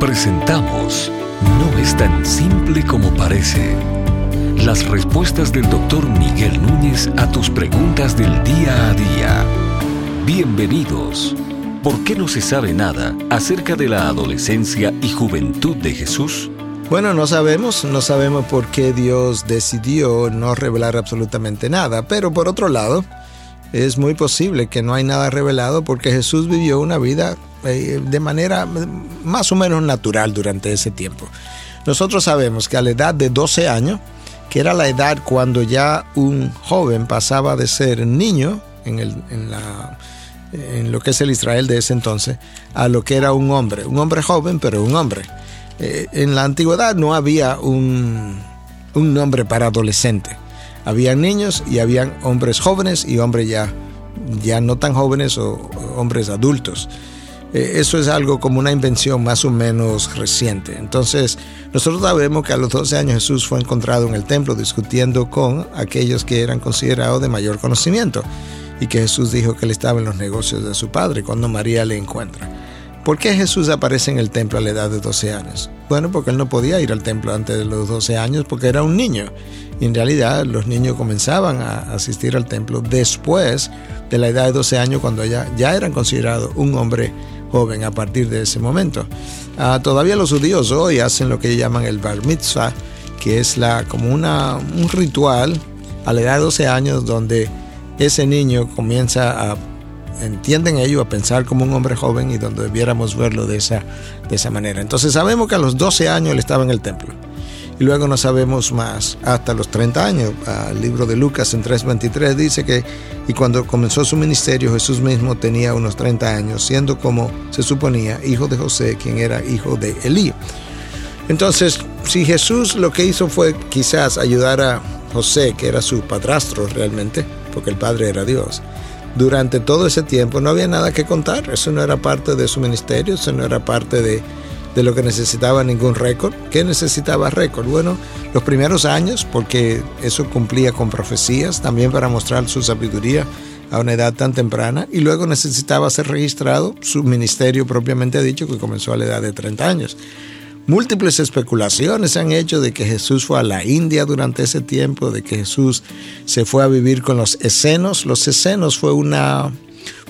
Presentamos No es tan simple como parece. Las respuestas del doctor Miguel Núñez a tus preguntas del día a día. Bienvenidos. ¿Por qué no se sabe nada acerca de la adolescencia y juventud de Jesús? Bueno, no sabemos, no sabemos por qué Dios decidió no revelar absolutamente nada, pero por otro lado, es muy posible que no hay nada revelado porque Jesús vivió una vida eh, de manera más o menos natural durante ese tiempo. Nosotros sabemos que a la edad de 12 años, que era la edad cuando ya un joven pasaba de ser niño en, el, en, la, en lo que es el Israel de ese entonces, a lo que era un hombre, un hombre joven, pero un hombre. Eh, en la antigüedad no había un, un nombre para adolescente. Habían niños y habían hombres jóvenes y hombres ya, ya no tan jóvenes o hombres adultos. Eh, eso es algo como una invención más o menos reciente. Entonces, nosotros sabemos que a los 12 años Jesús fue encontrado en el templo discutiendo con aquellos que eran considerados de mayor conocimiento y que Jesús dijo que él estaba en los negocios de su padre cuando María le encuentra. ¿Por qué Jesús aparece en el templo a la edad de 12 años? Bueno, porque él no podía ir al templo antes de los 12 años porque era un niño. Y en realidad los niños comenzaban a asistir al templo después de la edad de 12 años cuando ya, ya eran considerados un hombre joven a partir de ese momento. Ah, todavía los judíos hoy hacen lo que llaman el bar mitzvah, que es la, como una, un ritual a la edad de 12 años donde ese niño comienza a entienden ellos a pensar como un hombre joven y donde debiéramos verlo de esa, de esa manera. Entonces sabemos que a los 12 años él estaba en el templo. Y luego no sabemos más hasta los 30 años. El libro de Lucas en 3.23 dice que y cuando comenzó su ministerio Jesús mismo tenía unos 30 años, siendo como se suponía hijo de José, quien era hijo de Elí. Entonces, si Jesús lo que hizo fue quizás ayudar a José, que era su padrastro realmente, porque el padre era Dios, durante todo ese tiempo no había nada que contar. Eso no era parte de su ministerio, eso no era parte de, lo que necesitaba ningún récord. ¿Qué necesitaba récord? Bueno, los primeros años, porque eso cumplía con profecías, también para mostrar su sabiduría a una edad tan temprana, y luego necesitaba ser registrado su ministerio propiamente dicho, que comenzó a la edad de 30 años. Múltiples especulaciones se han hecho de que Jesús fue a la India durante ese tiempo, de que Jesús se fue a vivir con los escenos. Los escenos fue una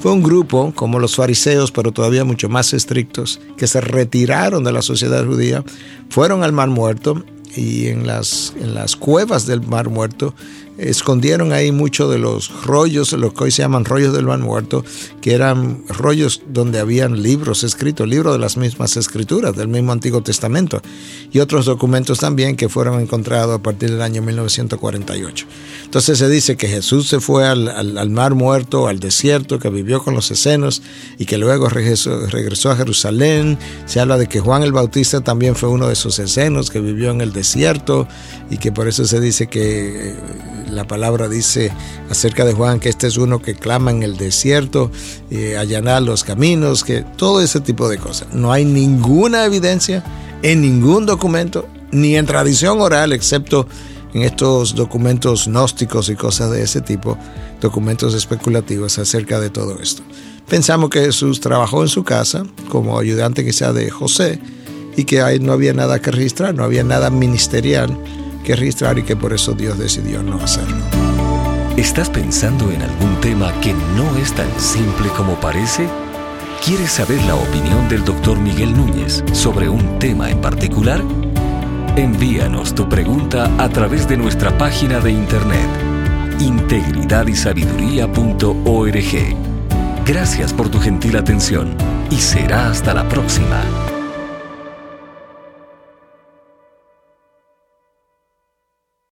fue un grupo, como los fariseos, pero todavía mucho más estrictos, que se retiraron de la sociedad judía, fueron al Mar Muerto y en las, en las cuevas del Mar Muerto escondieron ahí muchos de los rollos, lo que hoy se llaman rollos del Mar Muerto, que eran rollos donde habían libros escritos, libros de las mismas escrituras, del mismo Antiguo Testamento, y otros documentos también que fueron encontrados a partir del año 1948. Entonces se dice que Jesús se fue al, Mar Muerto, al desierto, que vivió con los escenos y que luego regresó, regresó a Jerusalén. Se habla de que Juan el Bautista también fue uno de esos escenos que vivió en el desierto y que por eso se dice que eh, la palabra dice acerca de Juan que este es uno que clama en el desierto, eh, allanar los caminos, que todo ese tipo de cosas. No hay ninguna evidencia en ningún documento, ni en tradición oral, excepto en estos documentos gnósticos y cosas de ese tipo, documentos especulativos acerca de todo esto. Pensamos que Jesús trabajó en su casa como ayudante quizá de José y que ahí no había nada que registrar, no había nada ministerial que registrar y que por eso Dios decidió no hacerlo. ¿Estás pensando en algún tema que no es tan simple como parece? ¿Quieres saber la opinión del doctor Miguel Núñez sobre un tema en particular? Envíanos tu pregunta a través de nuestra página de internet integridadysabiduría.org. Gracias por tu gentil atención y será hasta la próxima.